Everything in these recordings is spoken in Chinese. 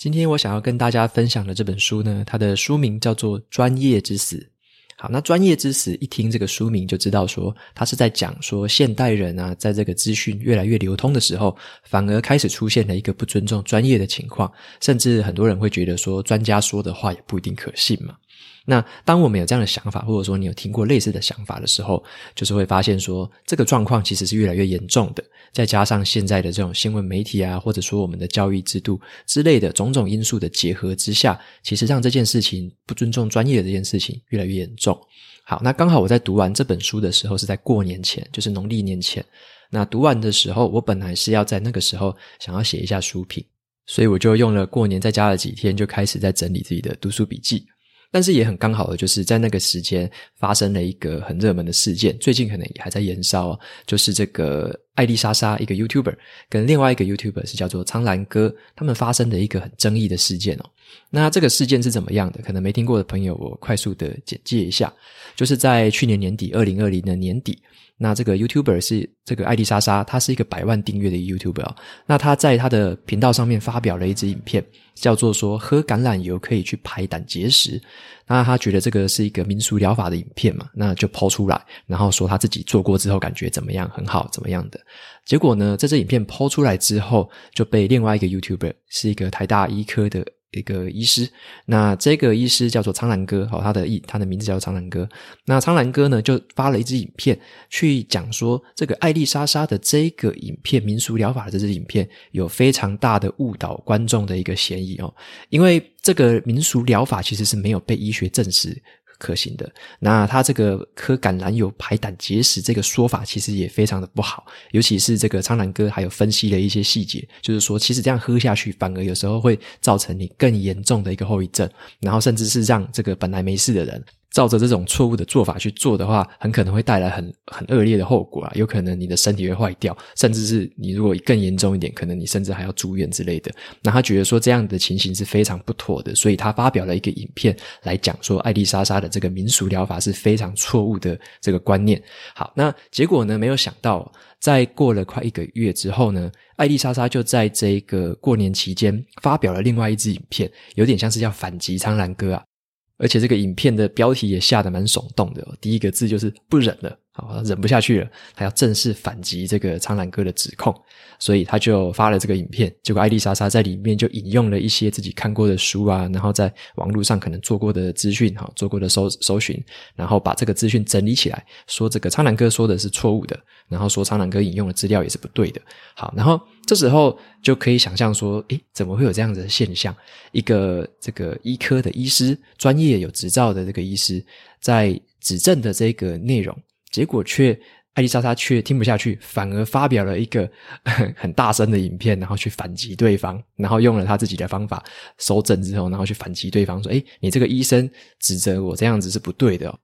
今天我想要跟大家分享的这本书呢，它的书名叫做《专业之死》。好，那“专业之死”一听这个书名就知道说，它是在讲说现代人啊，在这个资讯越来越流通的时候，反而开始出现了一个不尊重专业的情况，甚至很多人会觉得说，专家说的话也不一定可信嘛。那当我们有这样的想法，或者说你有听过类似的想法的时候，就是会发现说，这个状况其实是越来越严重的。再加上现在的这种新闻媒体啊，或者说我们的教育制度之类的种种因素的结合之下，其实让这件事情不尊重专业的这件事情越来越严重。好，那刚好我在读完这本书的时候是在过年前，就是农历年前。那读完的时候，我本来是要在那个时候想要写一下书评，所以我就用了过年在家的几天，就开始在整理自己的读书笔记。但是也很刚好的，就是在那个时间发生了一个很热门的事件，最近可能也还在延烧，就是这个艾丽莎莎一个 YouTuber 跟另外一个 YouTuber 是叫做苍兰哥，他们发生的一个很争议的事件哦。那这个事件是怎么样的？可能没听过的朋友，我快速的简介一下，就是在去年年底，二零二零的年底。那这个 YouTuber 是这个艾丽莎莎，她是一个百万订阅的 YouTuber 哦。那她在她的频道上面发表了一支影片，叫做说喝橄榄油可以去排胆结石。那她觉得这个是一个民俗疗法的影片嘛，那就抛出来，然后说她自己做过之后感觉怎么样，很好，怎么样的。结果呢，在这影片抛出来之后，就被另外一个 YouTuber 是一个台大医科的。一个医师，那这个医师叫做苍兰哥，好，他的艺他的名字叫苍兰哥。那苍兰哥呢，就发了一支影片，去讲说这个艾丽莎莎的这个影片，民俗疗法的这支影片，有非常大的误导观众的一个嫌疑哦，因为这个民俗疗法其实是没有被医学证实。可行的，那他这个喝橄榄油排胆结石这个说法其实也非常的不好，尤其是这个苍兰哥还有分析了一些细节，就是说其实这样喝下去反而有时候会造成你更严重的一个后遗症，然后甚至是让这个本来没事的人。照着这种错误的做法去做的话，很可能会带来很很恶劣的后果啊！有可能你的身体会坏掉，甚至是你如果更严重一点，可能你甚至还要住院之类的。那他觉得说这样的情形是非常不妥的，所以他发表了一个影片来讲说艾丽莎莎的这个民俗疗法是非常错误的这个观念。好，那结果呢，没有想到，在过了快一个月之后呢，艾丽莎莎就在这个过年期间发表了另外一支影片，有点像是要反击苍兰哥啊。而且这个影片的标题也下得蛮耸动的哦，第一个字就是不忍了。好，忍不下去了，他要正式反击这个苍兰哥的指控，所以他就发了这个影片。结果艾丽莎莎在里面就引用了一些自己看过的书啊，然后在网络上可能做过的资讯，哈，做过的搜搜寻，然后把这个资讯整理起来，说这个苍兰哥说的是错误的，然后说苍兰哥引用的资料也是不对的。好，然后这时候就可以想象说，诶，怎么会有这样子的现象？一个这个医科的医师，专业有执照的这个医师，在指证的这个内容。结果却，艾丽莎莎却听不下去，反而发表了一个 很大声的影片，然后去反击对方，然后用了他自己的方法搜证之后，然后去反击对方说：“哎，你这个医生指责我这样子是不对的哦。”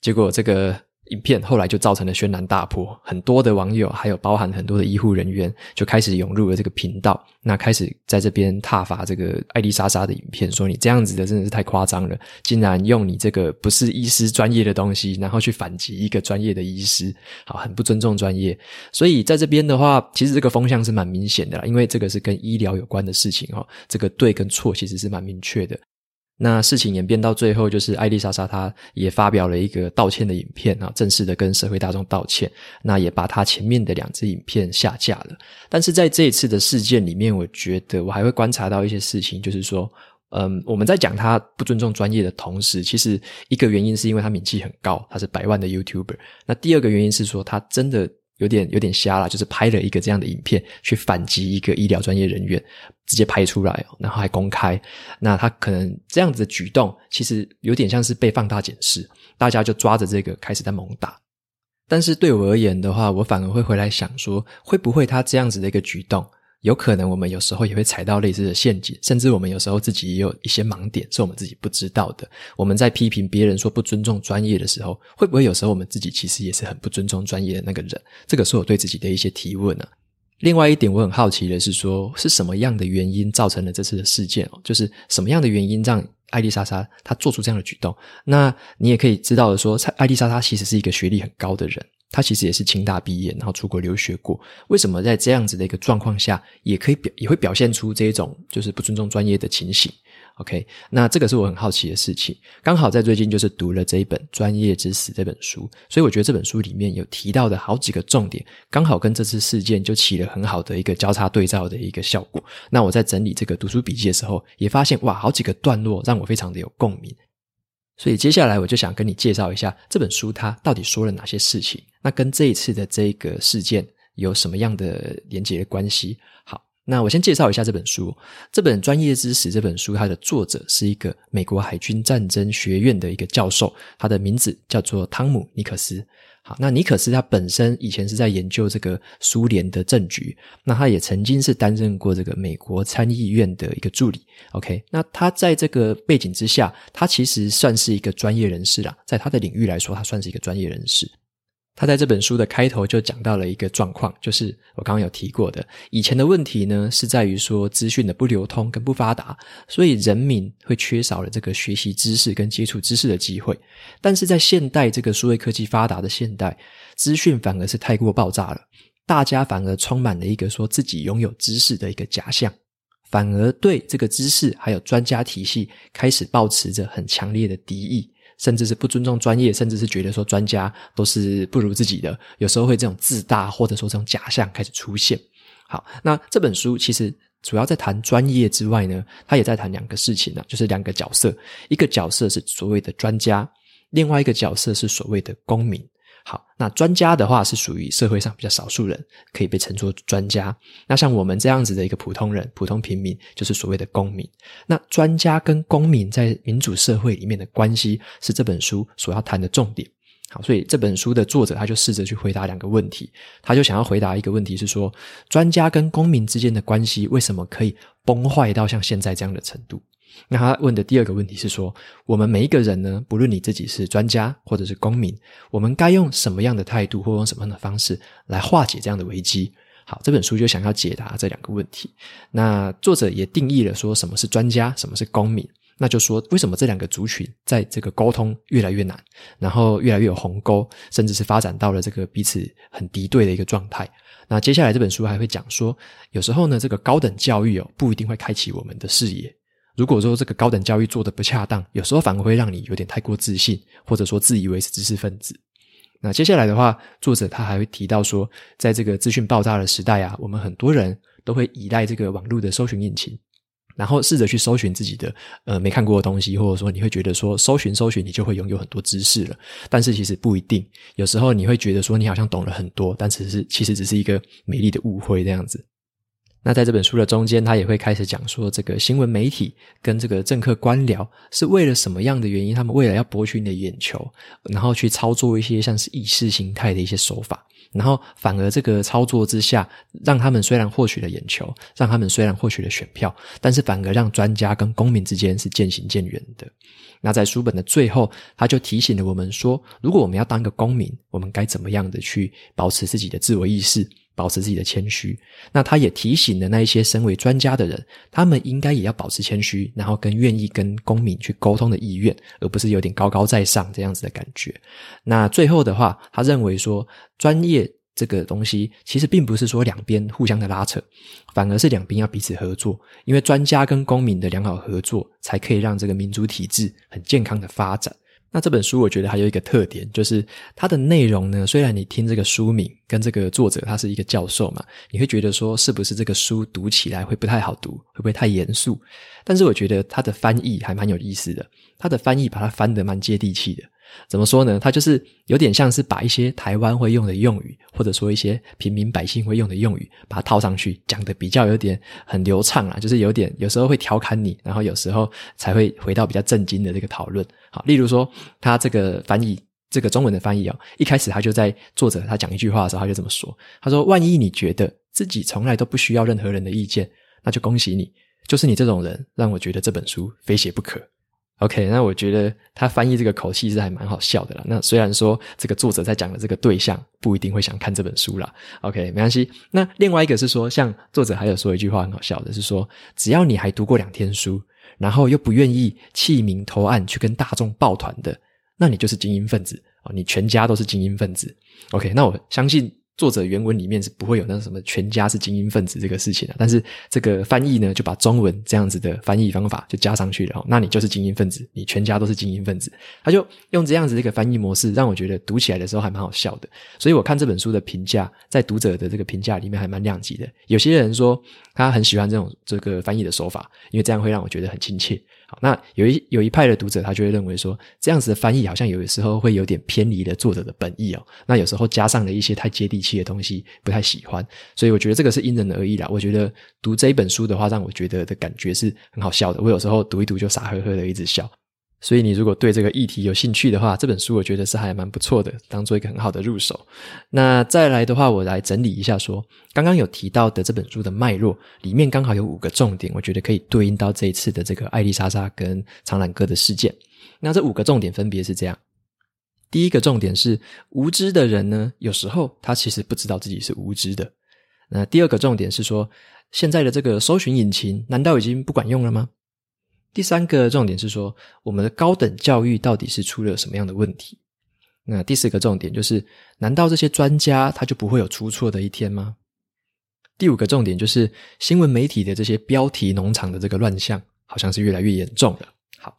结果这个。影片后来就造成了轩然大波，很多的网友还有包含很多的医护人员就开始涌入了这个频道，那开始在这边挞伐这个艾丽莎莎的影片，说你这样子的真的是太夸张了，竟然用你这个不是医师专业的东西，然后去反击一个专业的医师，好，很不尊重专业。所以在这边的话，其实这个风向是蛮明显的啦，因为这个是跟医疗有关的事情哈，这个对跟错其实是蛮明确的。那事情演变到最后，就是艾丽莎莎她也发表了一个道歉的影片啊，正式的跟社会大众道歉。那也把她前面的两支影片下架了。但是在这一次的事件里面，我觉得我还会观察到一些事情，就是说，嗯，我们在讲他不尊重专业的同时，其实一个原因是因为他名气很高，他是百万的 YouTuber。那第二个原因是说，他真的。有点有点瞎了，就是拍了一个这样的影片去反击一个医疗专业人员，直接拍出来，然后还公开。那他可能这样子的举动，其实有点像是被放大检视，大家就抓着这个开始在猛打。但是对我而言的话，我反而会回来想说，会不会他这样子的一个举动，有可能我们有时候也会踩到类似的陷阱，甚至我们有时候自己也有一些盲点是我们自己不知道的。我们在批评别人说不尊重专业的时候，会不会有时候我们自己其实也是很不尊重专业的那个人？这个是我对自己的一些提问、啊。另外一点，我很好奇的是说，是什么样的原因造成了这次的事件哦？就是什么样的原因让艾丽莎莎她做出这样的举动？那你也可以知道的说，艾丽莎莎其实是一个学历很高的人。她其实也是清大毕业，然后出国留学过。为什么在这样子的一个状况下，也可以表也会表现出这种就是不尊重专业的情形？OK，那这个是我很好奇的事情。刚好在最近就是读了这一本《专业知识》这本书，所以我觉得这本书里面有提到的好几个重点，刚好跟这次事件就起了很好的一个交叉对照的一个效果。那我在整理这个读书笔记的时候，也发现哇，好几个段落让我非常的有共鸣。所以接下来我就想跟你介绍一下这本书，它到底说了哪些事情？那跟这一次的这个事件有什么样的连结的关系？好，那我先介绍一下这本书。这本《专业知识》这本书，它的作者是一个美国海军战争学院的一个教授，他的名字叫做汤姆·尼克斯。好，那尼克斯他本身以前是在研究这个苏联的政局，那他也曾经是担任过这个美国参议院的一个助理。OK，那他在这个背景之下，他其实算是一个专业人士啦，在他的领域来说，他算是一个专业人士。他在这本书的开头就讲到了一个状况，就是我刚刚有提过的，以前的问题呢是在于说资讯的不流通跟不发达，所以人民会缺少了这个学习知识跟接触知识的机会。但是在现代这个数位科技发达的现代，资讯反而是太过爆炸了，大家反而充满了一个说自己拥有知识的一个假象，反而对这个知识还有专家体系开始抱持着很强烈的敌意。甚至是不尊重专业，甚至是觉得说专家都是不如自己的，有时候会这种自大或者说这种假象开始出现。好，那这本书其实主要在谈专业之外呢，他也在谈两个事情呢，就是两个角色，一个角色是所谓的专家，另外一个角色是所谓的公民。好，那专家的话是属于社会上比较少数人，可以被称作专家。那像我们这样子的一个普通人、普通平民，就是所谓的公民。那专家跟公民在民主社会里面的关系，是这本书所要谈的重点。好，所以这本书的作者他就试着去回答两个问题，他就想要回答一个问题是说，专家跟公民之间的关系为什么可以崩坏到像现在这样的程度？那他问的第二个问题是说，我们每一个人呢，不论你自己是专家或者是公民，我们该用什么样的态度或用什么样的方式来化解这样的危机？好，这本书就想要解答这两个问题。那作者也定义了说什么是专家，什么是公民。那就说为什么这两个族群在这个沟通越来越难，然后越来越有鸿沟，甚至是发展到了这个彼此很敌对的一个状态。那接下来这本书还会讲说，有时候呢，这个高等教育哦，不一定会开启我们的视野。如果说这个高等教育做得不恰当，有时候反而会让你有点太过自信，或者说自以为是知识分子。那接下来的话，作者他还会提到说，在这个资讯爆炸的时代啊，我们很多人都会依赖这个网络的搜寻引擎，然后试着去搜寻自己的呃没看过的东西，或者说你会觉得说搜寻搜寻你就会拥有很多知识了，但是其实不一定。有时候你会觉得说你好像懂了很多，但其实其实只是一个美丽的误会这样子。那在这本书的中间，他也会开始讲说，这个新闻媒体跟这个政客官僚是为了什么样的原因？他们为了要博取你的眼球，然后去操作一些像是意识形态的一些手法，然后反而这个操作之下，让他们虽然获取了眼球，让他们虽然获取了选票，但是反而让专家跟公民之间是渐行渐远的。那在书本的最后，他就提醒了我们说，如果我们要当个公民，我们该怎么样的去保持自己的自我意识？保持自己的谦虚，那他也提醒了那一些身为专家的人，他们应该也要保持谦虚，然后跟愿意跟公民去沟通的意愿，而不是有点高高在上这样子的感觉。那最后的话，他认为说，专业这个东西其实并不是说两边互相的拉扯，反而是两边要彼此合作，因为专家跟公民的良好合作，才可以让这个民主体制很健康的发展。那这本书我觉得还有一个特点，就是它的内容呢，虽然你听这个书名跟这个作者他是一个教授嘛，你会觉得说是不是这个书读起来会不太好读，会不会太严肃？但是我觉得他的翻译还蛮有意思的，他的翻译把它翻得蛮接地气的。怎么说呢？他就是有点像是把一些台湾会用的用语，或者说一些平民百姓会用的用语，把它套上去，讲得比较有点很流畅啊，就是有点有时候会调侃你，然后有时候才会回到比较正经的这个讨论。好，例如说他这个翻译，这个中文的翻译哦，一开始他就在作者他讲一句话的时候，他就这么说，他说：“万一你觉得。”自己从来都不需要任何人的意见，那就恭喜你，就是你这种人，让我觉得这本书非写不可。OK，那我觉得他翻译这个口气是还蛮好笑的啦。那虽然说这个作者在讲的这个对象不一定会想看这本书啦。OK，没关系。那另外一个是说，像作者还有说一句话很好笑的，是说只要你还读过两天书，然后又不愿意弃明投暗去跟大众抱团的，那你就是精英分子哦，你全家都是精英分子。OK，那我相信。作者原文里面是不会有那个什么全家是精英分子这个事情的，但是这个翻译呢，就把中文这样子的翻译方法就加上去了。那你就是精英分子，你全家都是精英分子。他就用这样子的一个翻译模式，让我觉得读起来的时候还蛮好笑的。所以我看这本书的评价，在读者的这个评价里面还蛮亮级的。有些人说他很喜欢这种这个翻译的手法，因为这样会让我觉得很亲切。好，那有一有一派的读者，他就会认为说，这样子的翻译好像有的时候会有点偏离了作者的本意哦。那有时候加上了一些太接地气的东西，不太喜欢。所以我觉得这个是因人而异啦。我觉得读这一本书的话，让我觉得的感觉是很好笑的。我有时候读一读就傻呵呵的一直笑。所以你如果对这个议题有兴趣的话，这本书我觉得是还蛮不错的，当做一个很好的入手。那再来的话，我来整理一下说，刚刚有提到的这本书的脉络里面刚好有五个重点，我觉得可以对应到这一次的这个艾丽莎莎跟长蓝哥的事件。那这五个重点分别是这样：第一个重点是无知的人呢，有时候他其实不知道自己是无知的。那第二个重点是说，现在的这个搜寻引擎难道已经不管用了吗？第三个重点是说，我们的高等教育到底是出了什么样的问题？那第四个重点就是，难道这些专家他就不会有出错的一天吗？第五个重点就是，新闻媒体的这些标题农场的这个乱象，好像是越来越严重了。好，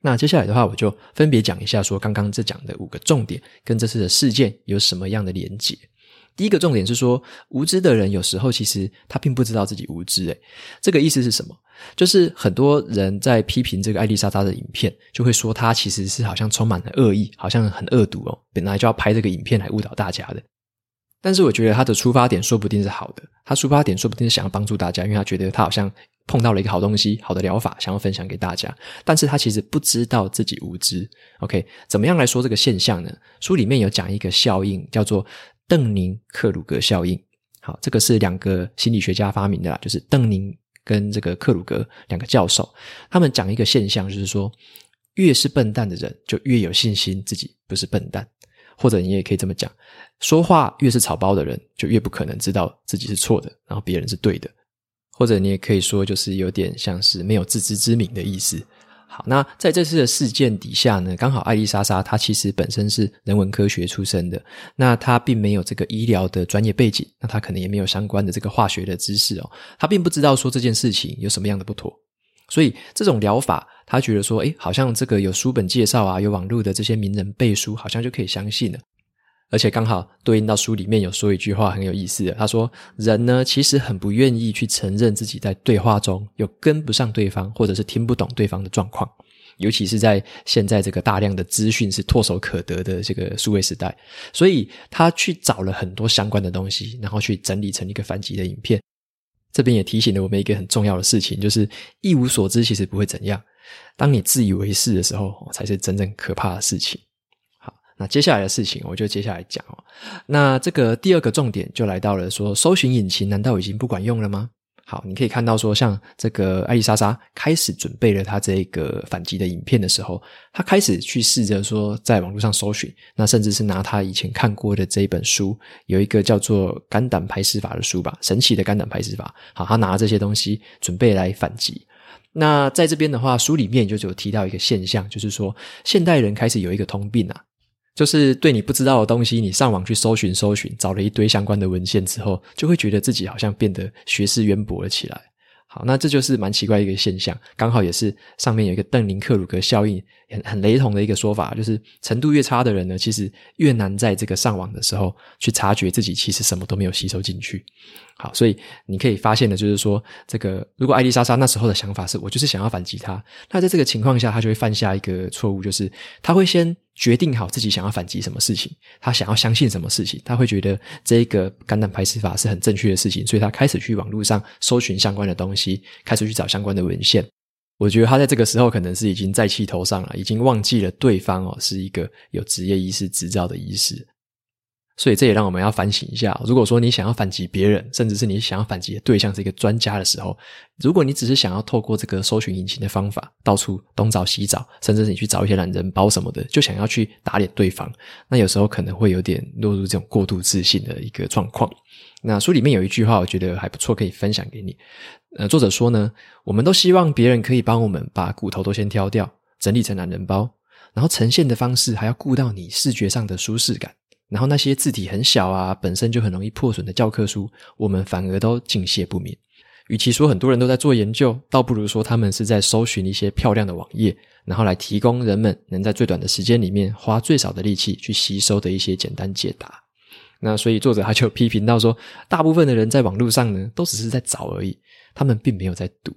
那接下来的话，我就分别讲一下，说刚刚这讲的五个重点跟这次的事件有什么样的连结。第一个重点是说，无知的人有时候其实他并不知道自己无知。诶，这个意思是什么？就是很多人在批评这个艾丽莎莎的影片，就会说她其实是好像充满了恶意，好像很恶毒哦，本来就要拍这个影片来误导大家的。但是我觉得他的出发点说不定是好的，他出发点说不定是想要帮助大家，因为他觉得他好像碰到了一个好东西、好的疗法，想要分享给大家。但是他其实不知道自己无知。OK，怎么样来说这个现象呢？书里面有讲一个效应，叫做。邓宁克鲁格效应，好，这个是两个心理学家发明的啦，就是邓宁跟这个克鲁格两个教授，他们讲一个现象，就是说，越是笨蛋的人，就越有信心自己不是笨蛋，或者你也可以这么讲，说话越是草包的人，就越不可能知道自己是错的，然后别人是对的，或者你也可以说，就是有点像是没有自知之明的意思。好，那在这次的事件底下呢，刚好艾丽莎莎她其实本身是人文科学出身的，那她并没有这个医疗的专业背景，那她可能也没有相关的这个化学的知识哦，她并不知道说这件事情有什么样的不妥，所以这种疗法，她觉得说，诶，好像这个有书本介绍啊，有网络的这些名人背书，好像就可以相信了。而且刚好对应到书里面有说一句话很有意思的，他说：“人呢，其实很不愿意去承认自己在对话中有跟不上对方，或者是听不懂对方的状况，尤其是在现在这个大量的资讯是唾手可得的这个数位时代。所以他去找了很多相关的东西，然后去整理成一个反击的影片。这边也提醒了我们一个很重要的事情，就是一无所知其实不会怎样，当你自以为是的时候，才是真正可怕的事情。”那接下来的事情，我就接下来讲哦。那这个第二个重点就来到了说，搜寻引擎难道已经不管用了吗？好，你可以看到说，像这个艾丽莎莎开始准备了她这个反击的影片的时候，她开始去试着说在网络上搜寻，那甚至是拿她以前看过的这一本书，有一个叫做《肝胆排石法》的书吧，神奇的肝胆排石法。好，她拿这些东西准备来反击。那在这边的话，书里面就有提到一个现象，就是说现代人开始有一个通病啊。就是对你不知道的东西，你上网去搜寻搜寻，找了一堆相关的文献之后，就会觉得自己好像变得学识渊博了起来。好，那这就是蛮奇怪一个现象，刚好也是上面有一个邓林克鲁格效应很很雷同的一个说法，就是程度越差的人呢，其实越难在这个上网的时候去察觉自己其实什么都没有吸收进去。好，所以你可以发现的就是说，这个如果艾丽莎莎那时候的想法是我就是想要反击他，那在这个情况下，他就会犯下一个错误，就是他会先。决定好自己想要反击什么事情，他想要相信什么事情，他会觉得这个肝胆排石法是很正确的事情，所以他开始去网络上搜寻相关的东西，开始去找相关的文献。我觉得他在这个时候可能是已经在气头上了，已经忘记了对方哦是一个有职业医师执照的医师。所以这也让我们要反省一下，如果说你想要反击别人，甚至是你想要反击的对象是一个专家的时候，如果你只是想要透过这个搜寻引擎的方法，到处东找西找，甚至是你去找一些懒人包什么的，就想要去打脸对方，那有时候可能会有点落入这种过度自信的一个状况。那书里面有一句话，我觉得还不错，可以分享给你。呃，作者说呢，我们都希望别人可以帮我们把骨头都先挑掉，整理成懒人包，然后呈现的方式还要顾到你视觉上的舒适感。然后那些字体很小啊，本身就很容易破损的教科书，我们反而都敬谢不敏。与其说很多人都在做研究，倒不如说他们是在搜寻一些漂亮的网页，然后来提供人们能在最短的时间里面花最少的力气去吸收的一些简单解答。那所以作者他就批评到说，大部分的人在网络上呢，都只是在找而已，他们并没有在读。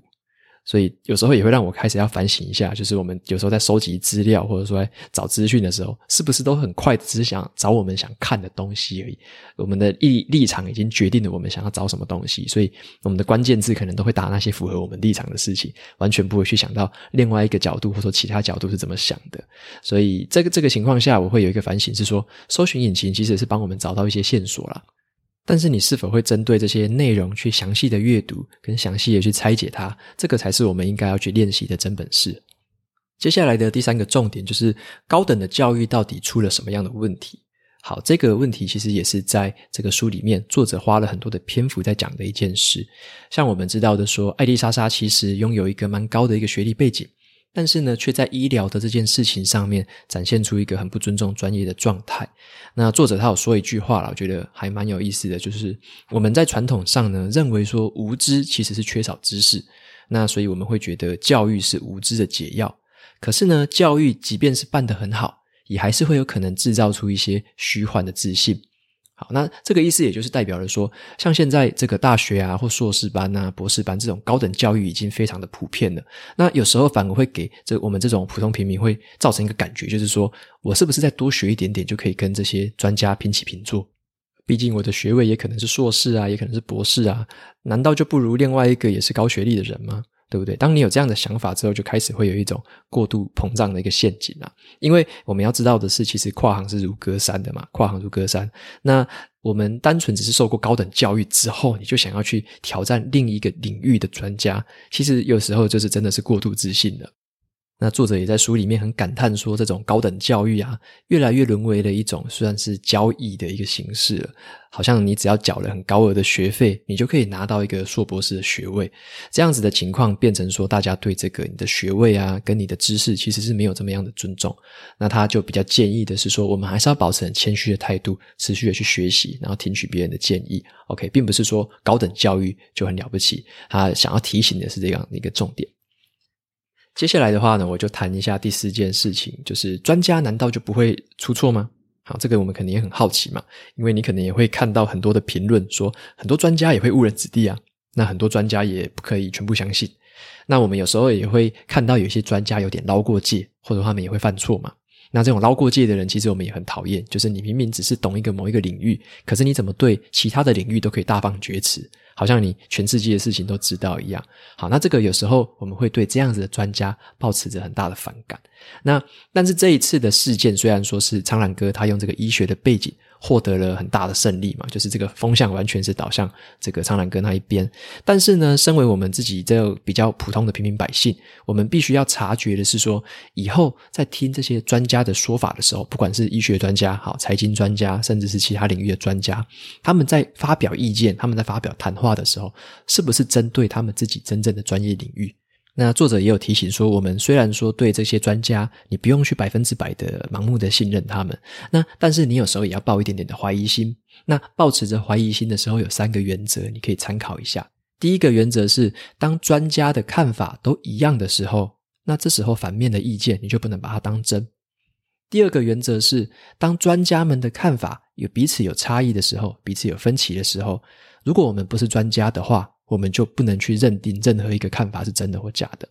所以有时候也会让我开始要反省一下，就是我们有时候在收集资料或者说在找资讯的时候，是不是都很快只是想找我们想看的东西而已？我们的立立场已经决定了我们想要找什么东西，所以我们的关键字可能都会打那些符合我们立场的事情，完全不会去想到另外一个角度或者说其他角度是怎么想的。所以这个这个情况下，我会有一个反省是说，搜寻引擎其实是帮我们找到一些线索啦。但是你是否会针对这些内容去详细的阅读，跟详细的去拆解它？这个才是我们应该要去练习的真本事。接下来的第三个重点就是高等的教育到底出了什么样的问题？好，这个问题其实也是在这个书里面作者花了很多的篇幅在讲的一件事。像我们知道的说，艾丽莎莎其实拥有一个蛮高的一个学历背景。但是呢，却在医疗的这件事情上面展现出一个很不尊重专业的状态。那作者他有说一句话啦，我觉得还蛮有意思的，就是我们在传统上呢，认为说无知其实是缺少知识，那所以我们会觉得教育是无知的解药。可是呢，教育即便是办得很好，也还是会有可能制造出一些虚幻的自信。好，那这个意思也就是代表了说，像现在这个大学啊，或硕士班啊、博士班这种高等教育已经非常的普遍了。那有时候反而会给这我们这种普通平民会造成一个感觉，就是说我是不是再多学一点点就可以跟这些专家平起平坐？毕竟我的学位也可能是硕士啊，也可能是博士啊，难道就不如另外一个也是高学历的人吗？对不对？当你有这样的想法之后，就开始会有一种过度膨胀的一个陷阱啊。因为我们要知道的是，其实跨行是如隔山的嘛，跨行如隔山。那我们单纯只是受过高等教育之后，你就想要去挑战另一个领域的专家，其实有时候就是真的是过度自信了。那作者也在书里面很感叹说，这种高等教育啊，越来越沦为了一种算是交易的一个形式了。好像你只要缴了很高额的学费，你就可以拿到一个硕博士的学位。这样子的情况变成说，大家对这个你的学位啊，跟你的知识其实是没有这么样的尊重。那他就比较建议的是说，我们还是要保持很谦虚的态度，持续的去学习，然后听取别人的建议。OK，并不是说高等教育就很了不起。他想要提醒的是这样的一个重点。接下来的话呢，我就谈一下第四件事情，就是专家难道就不会出错吗？好，这个我们肯定也很好奇嘛，因为你可能也会看到很多的评论说，很多专家也会误人子弟啊，那很多专家也不可以全部相信。那我们有时候也会看到有些专家有点捞过界，或者他们也会犯错嘛。那这种捞过界的人，其实我们也很讨厌，就是你明明只是懂一个某一个领域，可是你怎么对其他的领域都可以大放厥词？好像你全世界的事情都知道一样。好，那这个有时候我们会对这样子的专家抱持着很大的反感。那但是这一次的事件，虽然说是苍兰哥他用这个医学的背景。获得了很大的胜利嘛，就是这个风向完全是倒向这个苍兰哥那一边。但是呢，身为我们自己这比较普通的平民百姓，我们必须要察觉的是说，以后在听这些专家的说法的时候，不管是医学专家、好财经专家，甚至是其他领域的专家，他们在发表意见、他们在发表谈话的时候，是不是针对他们自己真正的专业领域？那作者也有提醒说，我们虽然说对这些专家，你不用去百分之百的盲目的信任他们，那但是你有时候也要抱一点点的怀疑心。那抱持着怀疑心的时候，有三个原则，你可以参考一下。第一个原则是，当专家的看法都一样的时候，那这时候反面的意见你就不能把它当真。第二个原则是，当专家们的看法有彼此有差异的时候，彼此有分歧的时候，如果我们不是专家的话，我们就不能去认定任何一个看法是真的或假的。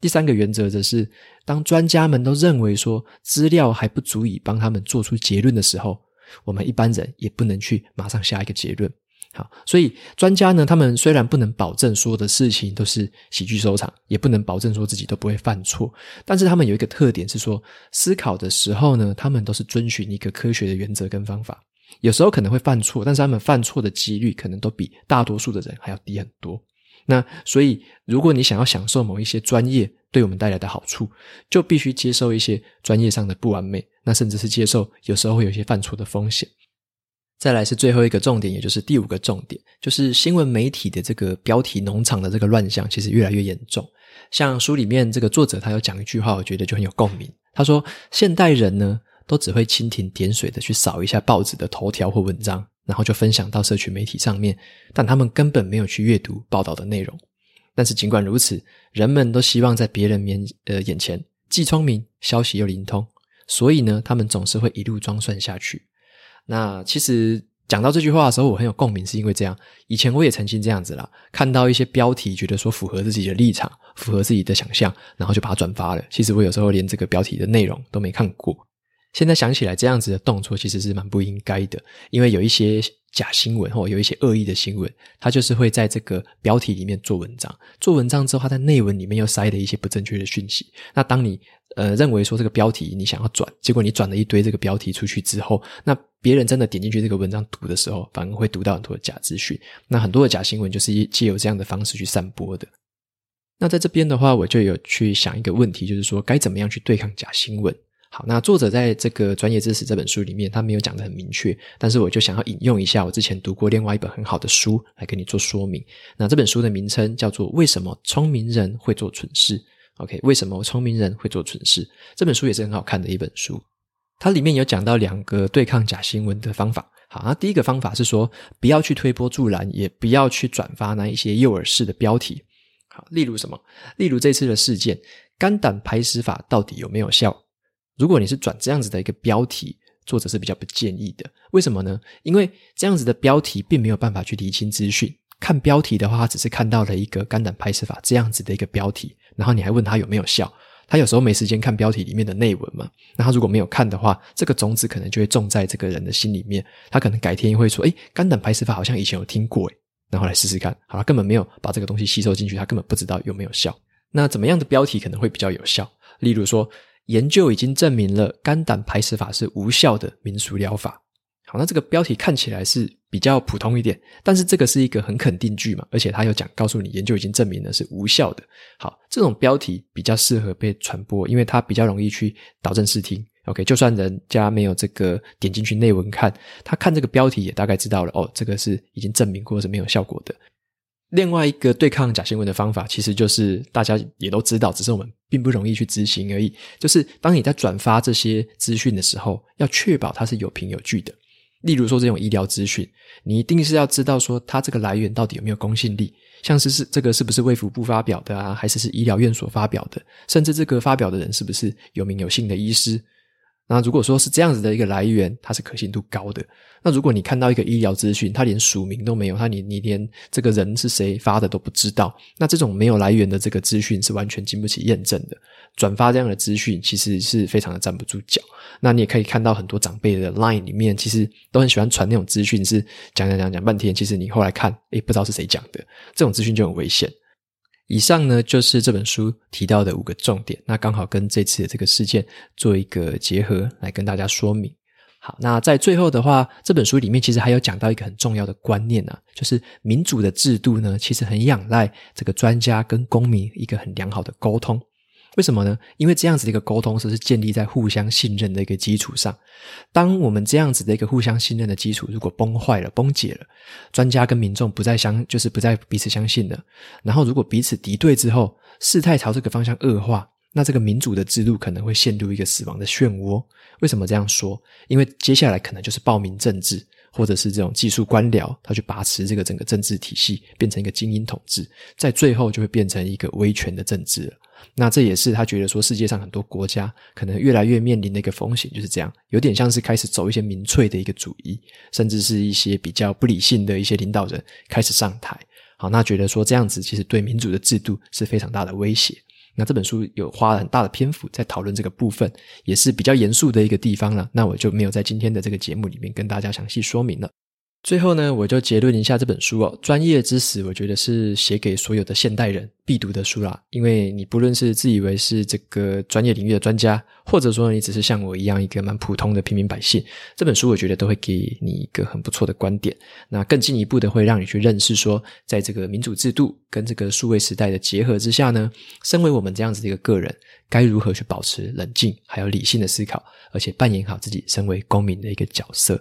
第三个原则则是，当专家们都认为说资料还不足以帮他们做出结论的时候，我们一般人也不能去马上下一个结论。好，所以专家呢，他们虽然不能保证说的事情都是喜剧收场，也不能保证说自己都不会犯错，但是他们有一个特点是说，思考的时候呢，他们都是遵循一个科学的原则跟方法。有时候可能会犯错，但是他们犯错的几率可能都比大多数的人还要低很多。那所以，如果你想要享受某一些专业对我们带来的好处，就必须接受一些专业上的不完美，那甚至是接受有时候会有一些犯错的风险。再来是最后一个重点，也就是第五个重点，就是新闻媒体的这个标题农场的这个乱象，其实越来越严重。像书里面这个作者他有讲一句话，我觉得就很有共鸣。他说：“现代人呢，都只会蜻蜓点水的去扫一下报纸的头条或文章，然后就分享到社群媒体上面，但他们根本没有去阅读报道的内容。但是尽管如此，人们都希望在别人面呃眼前既聪明，消息又灵通，所以呢，他们总是会一路装蒜下去。”那其实讲到这句话的时候，我很有共鸣，是因为这样。以前我也曾经这样子啦，看到一些标题，觉得说符合自己的立场，符合自己的想象，然后就把它转发了。其实我有时候连这个标题的内容都没看过。现在想起来，这样子的动作其实是蛮不应该的，因为有一些假新闻或有一些恶意的新闻，它就是会在这个标题里面做文章，做文章之后，它在内文里面又塞了一些不正确的讯息。那当你呃认为说这个标题你想要转，结果你转了一堆这个标题出去之后，那别人真的点进去这个文章读的时候，反而会读到很多的假资讯。那很多的假新闻就是借由这样的方式去散播的。那在这边的话，我就有去想一个问题，就是说该怎么样去对抗假新闻。好，那作者在这个专业知识这本书里面，他没有讲得很明确，但是我就想要引用一下我之前读过另外一本很好的书来跟你做说明。那这本书的名称叫做《为什么聪明人会做蠢事》。OK，为什么聪明人会做蠢事？这本书也是很好看的一本书。它里面有讲到两个对抗假新闻的方法。好，那第一个方法是说，不要去推波助澜，也不要去转发那一些诱饵式的标题。好，例如什么？例如这次的事件，肝胆排石法到底有没有效？如果你是转这样子的一个标题，作者是比较不建议的。为什么呢？因为这样子的标题并没有办法去厘清资讯。看标题的话，他只是看到了一个肝胆排石法这样子的一个标题，然后你还问他有没有效，他有时候没时间看标题里面的内文嘛。那他如果没有看的话，这个种子可能就会种在这个人的心里面，他可能改天会说：“诶，肝胆排石法好像以前有听过，诶，然后来试试看。”好了，根本没有把这个东西吸收进去，他根本不知道有没有效。那怎么样的标题可能会比较有效？例如说，研究已经证明了肝胆排石法是无效的民俗疗法。好，那这个标题看起来是比较普通一点，但是这个是一个很肯定句嘛，而且他有讲告诉你研究已经证明了是无效的。好，这种标题比较适合被传播，因为它比较容易去导正视听。OK，就算人家没有这个点进去内文看，他看这个标题也大概知道了哦，这个是已经证明过是没有效果的。另外一个对抗假新闻的方法，其实就是大家也都知道，只是我们并不容易去执行而已。就是当你在转发这些资讯的时候，要确保它是有凭有据的。例如说这种医疗资讯，你一定是要知道说它这个来源到底有没有公信力，像是是这个是不是卫福部发表的啊，还是是医疗院所发表的，甚至这个发表的人是不是有名有姓的医师。那如果说是这样子的一个来源，它是可信度高的。那如果你看到一个医疗资讯，它连署名都没有，它你你连这个人是谁发的都不知道，那这种没有来源的这个资讯是完全经不起验证的。转发这样的资讯其实是非常的站不住脚。那你也可以看到很多长辈的 Line 里面，其实都很喜欢传那种资讯，是讲讲讲讲半天，其实你后来看，诶，不知道是谁讲的，这种资讯就很危险。以上呢，就是这本书提到的五个重点，那刚好跟这次的这个事件做一个结合，来跟大家说明。好，那在最后的话，这本书里面其实还有讲到一个很重要的观念啊，就是民主的制度呢，其实很仰赖这个专家跟公民一个很良好的沟通。为什么呢？因为这样子的一个沟通是是建立在互相信任的一个基础上。当我们这样子的一个互相信任的基础如果崩坏了、崩解了，专家跟民众不再相，就是不再彼此相信了。然后如果彼此敌对之后，事态朝这个方向恶化，那这个民主的制度可能会陷入一个死亡的漩涡。为什么这样说？因为接下来可能就是暴民政治，或者是这种技术官僚，他去把持这个整个政治体系，变成一个精英统治，在最后就会变成一个威权的政治。那这也是他觉得说，世界上很多国家可能越来越面临的一个风险，就是这样，有点像是开始走一些民粹的一个主义，甚至是一些比较不理性的一些领导人开始上台。好，那觉得说这样子其实对民主的制度是非常大的威胁。那这本书有花了很大的篇幅在讨论这个部分，也是比较严肃的一个地方了。那我就没有在今天的这个节目里面跟大家详细说明了。最后呢，我就结论一下这本书哦，《专业知识》，我觉得是写给所有的现代人必读的书啦。因为你不论是自以为是这个专业领域的专家，或者说你只是像我一样一个蛮普通的平民百姓，这本书我觉得都会给你一个很不错的观点。那更进一步的会让你去认识说，在这个民主制度跟这个数位时代的结合之下呢，身为我们这样子的一个个人，该如何去保持冷静还有理性的思考，而且扮演好自己身为公民的一个角色。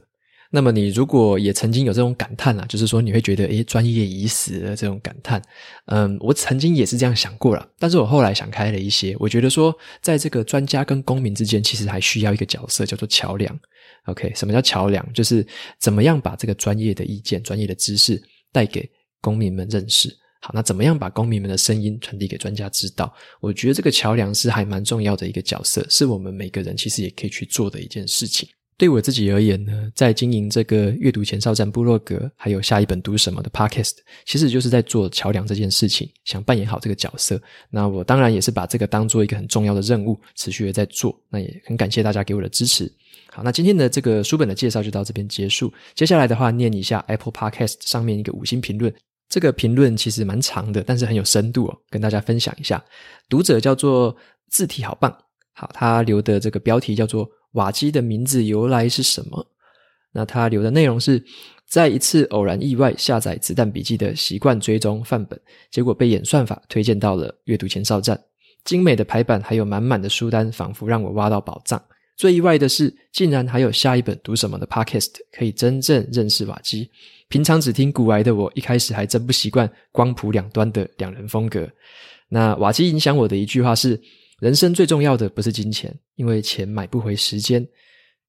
那么你如果也曾经有这种感叹啦，就是说你会觉得，诶，专业已死的这种感叹。嗯，我曾经也是这样想过啦，但是我后来想开了一些，我觉得说，在这个专家跟公民之间，其实还需要一个角色，叫做桥梁。OK，什么叫桥梁？就是怎么样把这个专业的意见、专业的知识带给公民们认识。好，那怎么样把公民们的声音传递给专家知道？我觉得这个桥梁是还蛮重要的一个角色，是我们每个人其实也可以去做的一件事情。对我自己而言呢，在经营这个阅读前哨站部落格，还有下一本读什么的 Podcast，其实就是在做桥梁这件事情，想扮演好这个角色。那我当然也是把这个当做一个很重要的任务，持续的在做。那也很感谢大家给我的支持。好，那今天的这个书本的介绍就到这边结束。接下来的话，念一下 Apple Podcast 上面一个五星评论。这个评论其实蛮长的，但是很有深度哦，跟大家分享一下。读者叫做字体好棒，好，他留的这个标题叫做。瓦基的名字由来是什么？那他留的内容是在一次偶然意外下载子弹笔记的习惯追踪范本，结果被演算法推荐到了阅读前哨站。精美的排版还有满满的书单，仿佛让我挖到宝藏。最意外的是，竟然还有下一本读什么的 Podcast 可以真正认识瓦基。平常只听古癌的我，一开始还真不习惯光谱两端的两人风格。那瓦基影响我的一句话是。人生最重要的不是金钱，因为钱买不回时间；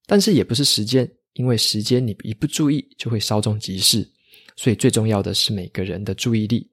但是也不是时间，因为时间你一不注意就会稍纵即逝。所以最重要的是每个人的注意力。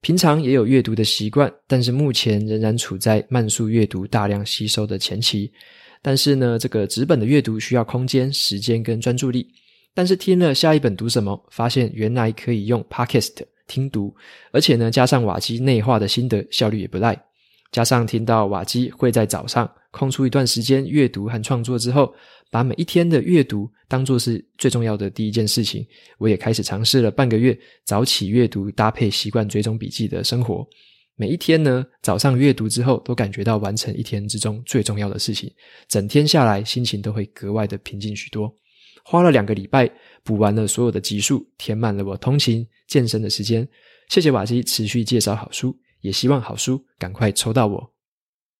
平常也有阅读的习惯，但是目前仍然处在慢速阅读、大量吸收的前期。但是呢，这个纸本的阅读需要空间、时间跟专注力。但是听了下一本读什么，发现原来可以用 Podcast 听读，而且呢，加上瓦基内化的心得，效率也不赖。加上听到瓦基会在早上空出一段时间阅读和创作之后，把每一天的阅读当作是最重要的第一件事情，我也开始尝试了半个月早起阅读搭配习惯追踪笔记的生活。每一天呢，早上阅读之后都感觉到完成一天之中最重要的事情，整天下来心情都会格外的平静许多。花了两个礼拜补完了所有的集数，填满了我通勤健身的时间。谢谢瓦基持续介绍好书。也希望好书赶快抽到我。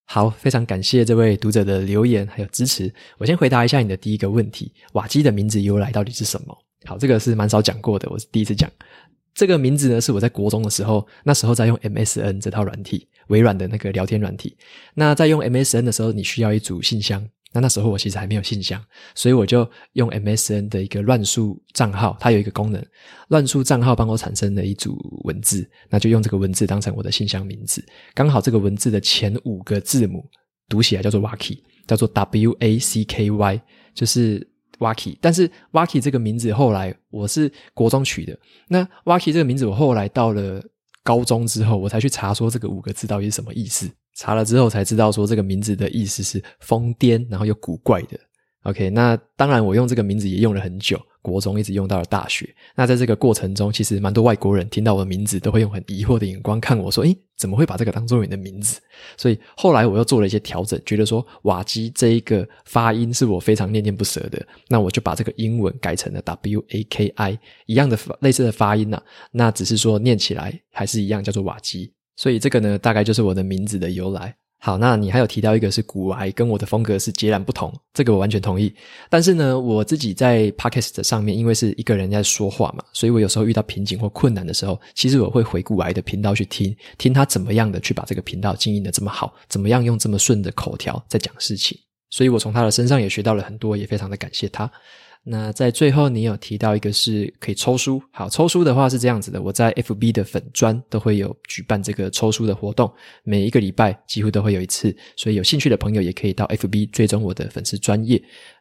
好，非常感谢这位读者的留言还有支持。我先回答一下你的第一个问题：瓦基的名字由来到底是什么？好，这个是蛮少讲过的，我是第一次讲。这个名字呢，是我在国中的时候，那时候在用 MSN 这套软体，微软的那个聊天软体。那在用 MSN 的时候，你需要一组信箱。那那时候我其实还没有信箱，所以我就用 MSN 的一个乱数账号，它有一个功能，乱数账号帮我产生了一组文字，那就用这个文字当成我的信箱名字。刚好这个文字的前五个字母读起来叫做 Wacky，叫做 W A C K Y，就是 Wacky。但是 Wacky 这个名字后来我是国中取的，那 Wacky 这个名字我后来到了高中之后，我才去查说这个五个字到底是什么意思。查了之后才知道，说这个名字的意思是疯癫，然后又古怪的。OK，那当然我用这个名字也用了很久，国中一直用到了大学。那在这个过程中，其实蛮多外国人听到我的名字都会用很疑惑的眼光看我说：“诶，怎么会把这个当做你的名字？”所以后来我又做了一些调整，觉得说瓦基这一个发音是我非常念念不舍的，那我就把这个英文改成了 W A K I，一样的类似的发音呐、啊。那只是说念起来还是一样，叫做瓦基。所以这个呢，大概就是我的名字的由来。好，那你还有提到一个是古癌，跟我的风格是截然不同，这个我完全同意。但是呢，我自己在 Podcast 上面，因为是一个人在说话嘛，所以我有时候遇到瓶颈或困难的时候，其实我会回古癌的频道去听，听他怎么样的去把这个频道经营的这么好，怎么样用这么顺的口条在讲事情。所以我从他的身上也学到了很多，也非常的感谢他。那在最后，你有提到一个是可以抽书。好，抽书的话是这样子的，我在 FB 的粉专都会有举办这个抽书的活动，每一个礼拜几乎都会有一次，所以有兴趣的朋友也可以到 FB 追踪我的粉丝专业，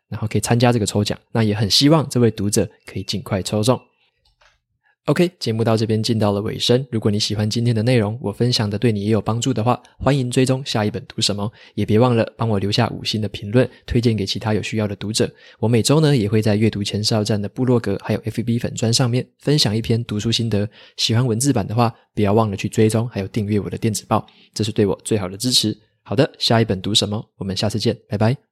然后可以参加这个抽奖。那也很希望这位读者可以尽快抽中。OK，节目到这边进到了尾声。如果你喜欢今天的内容，我分享的对你也有帮助的话，欢迎追踪下一本读什么，也别忘了帮我留下五星的评论，推荐给其他有需要的读者。我每周呢也会在阅读前哨站的部落格还有 FB 粉专上面分享一篇读书心得。喜欢文字版的话，不要忘了去追踪还有订阅我的电子报，这是对我最好的支持。好的，下一本读什么？我们下次见，拜拜。